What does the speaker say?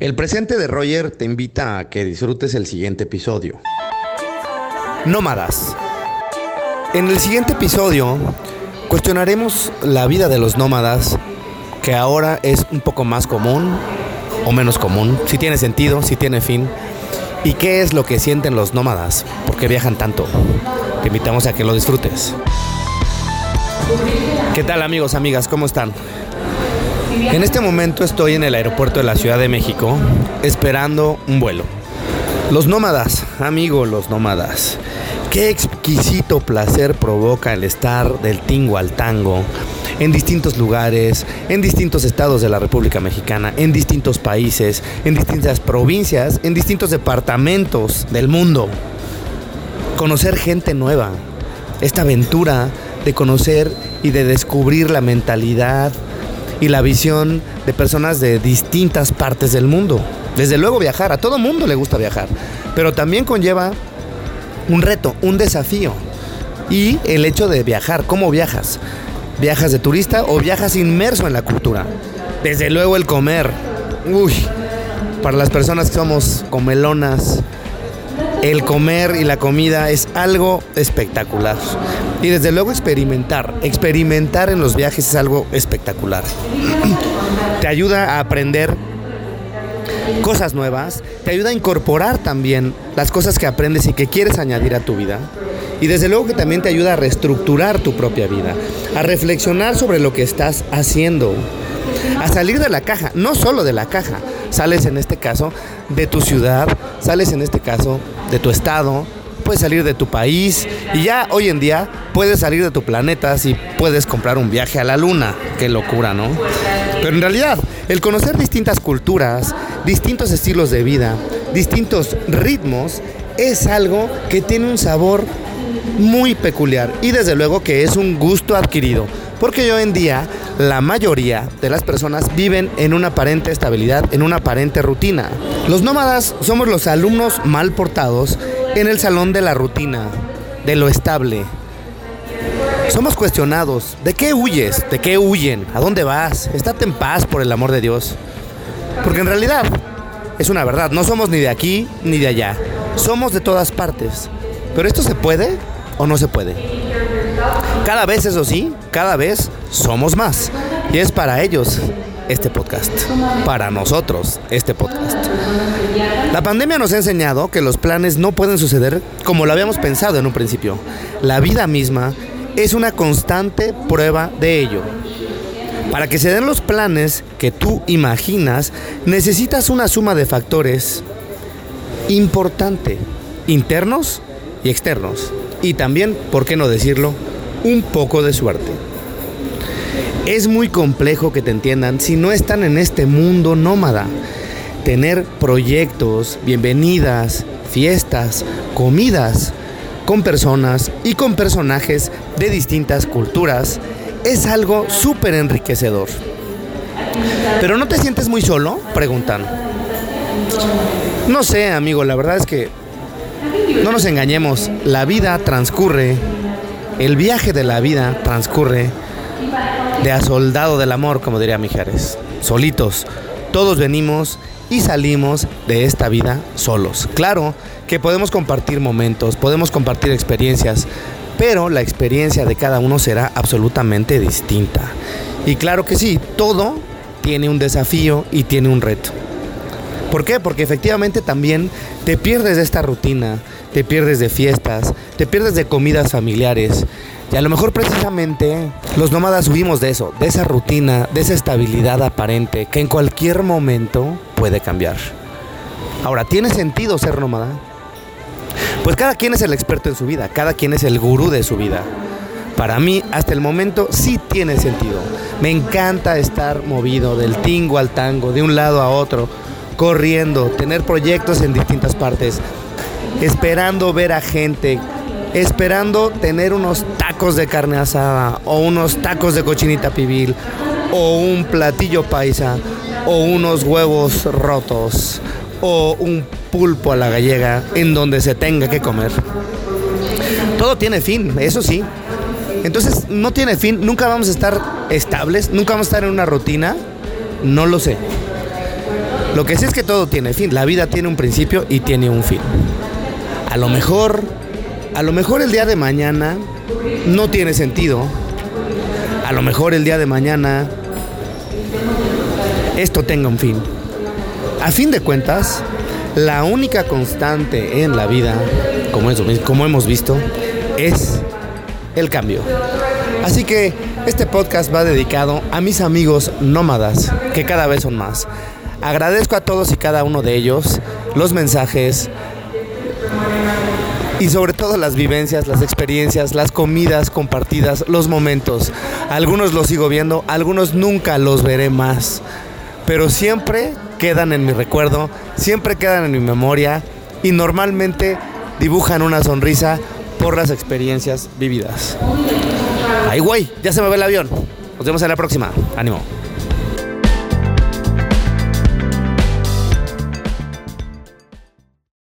El presente de Roger te invita a que disfrutes el siguiente episodio. Nómadas. En el siguiente episodio cuestionaremos la vida de los nómadas, que ahora es un poco más común o menos común, si tiene sentido, si tiene fin, y qué es lo que sienten los nómadas, por qué viajan tanto. Te invitamos a que lo disfrutes. ¿Qué tal amigos, amigas? ¿Cómo están? En este momento estoy en el aeropuerto de la Ciudad de México esperando un vuelo. Los nómadas, amigo, los nómadas. Qué exquisito placer provoca el estar del tingo al tango en distintos lugares, en distintos estados de la República Mexicana, en distintos países, en distintas provincias, en distintos departamentos del mundo. Conocer gente nueva, esta aventura de conocer y de descubrir la mentalidad, y la visión de personas de distintas partes del mundo. Desde luego viajar, a todo mundo le gusta viajar, pero también conlleva un reto, un desafío. Y el hecho de viajar, ¿cómo viajas? ¿Viajas de turista o viajas inmerso en la cultura? Desde luego el comer. Uy, para las personas que somos comelonas, el comer y la comida es algo espectacular. Y desde luego experimentar, experimentar en los viajes es algo espectacular. Te ayuda a aprender cosas nuevas, te ayuda a incorporar también las cosas que aprendes y que quieres añadir a tu vida. Y desde luego que también te ayuda a reestructurar tu propia vida, a reflexionar sobre lo que estás haciendo, a salir de la caja, no solo de la caja, sales en este caso de tu ciudad, sales en este caso de tu estado, puedes salir de tu país y ya hoy en día puedes salir de tu planeta si puedes comprar un viaje a la luna. Qué locura, ¿no? Pero en realidad, el conocer distintas culturas, distintos estilos de vida, distintos ritmos, es algo que tiene un sabor muy peculiar y desde luego que es un gusto adquirido. Porque hoy en día la mayoría de las personas viven en una aparente estabilidad, en una aparente rutina. Los nómadas somos los alumnos mal portados en el salón de la rutina, de lo estable. Somos cuestionados, ¿de qué huyes? ¿De qué huyen? ¿A dónde vas? Estate en paz por el amor de Dios. Porque en realidad es una verdad, no somos ni de aquí ni de allá. Somos de todas partes. Pero esto se puede o no se puede. Cada vez, eso sí, cada vez somos más. Y es para ellos este podcast. Para nosotros este podcast. La pandemia nos ha enseñado que los planes no pueden suceder como lo habíamos pensado en un principio. La vida misma es una constante prueba de ello. Para que se den los planes que tú imaginas, necesitas una suma de factores importante, internos y externos. Y también, ¿por qué no decirlo? Un poco de suerte. Es muy complejo que te entiendan si no están en este mundo nómada. Tener proyectos, bienvenidas, fiestas, comidas con personas y con personajes de distintas culturas es algo súper enriquecedor. ¿Pero no te sientes muy solo? Preguntan. No sé, amigo, la verdad es que no nos engañemos, la vida transcurre el viaje de la vida transcurre de a soldado del amor, como diría Mijares. Solitos. Todos venimos y salimos de esta vida solos. Claro que podemos compartir momentos, podemos compartir experiencias, pero la experiencia de cada uno será absolutamente distinta. Y claro que sí, todo tiene un desafío y tiene un reto. ¿Por qué? Porque efectivamente también te pierdes de esta rutina, te pierdes de fiestas, te pierdes de comidas familiares. Y a lo mejor precisamente los nómadas huimos de eso, de esa rutina, de esa estabilidad aparente que en cualquier momento puede cambiar. Ahora, ¿tiene sentido ser nómada? Pues cada quien es el experto en su vida, cada quien es el gurú de su vida. Para mí, hasta el momento, sí tiene sentido. Me encanta estar movido del tingo al tango, de un lado a otro, corriendo, tener proyectos en distintas partes, esperando ver a gente, esperando tener unos tacos de carne asada o unos tacos de cochinita pibil o un platillo paisa o unos huevos rotos o un pulpo a la gallega en donde se tenga que comer. Todo tiene fin, eso sí. Entonces no tiene fin, nunca vamos a estar estables, nunca vamos a estar en una rutina, no lo sé. Lo que sí es que todo tiene fin. La vida tiene un principio y tiene un fin. A lo mejor, a lo mejor el día de mañana no tiene sentido. A lo mejor el día de mañana esto tenga un fin. A fin de cuentas, la única constante en la vida, como, como hemos visto, es el cambio. Así que este podcast va dedicado a mis amigos nómadas, que cada vez son más. Agradezco a todos y cada uno de ellos los mensajes y sobre todo las vivencias, las experiencias, las comidas compartidas, los momentos. Algunos los sigo viendo, algunos nunca los veré más, pero siempre quedan en mi recuerdo, siempre quedan en mi memoria y normalmente dibujan una sonrisa por las experiencias vividas. Ay, güey, ya se me ve el avión. Nos vemos en la próxima. Ánimo.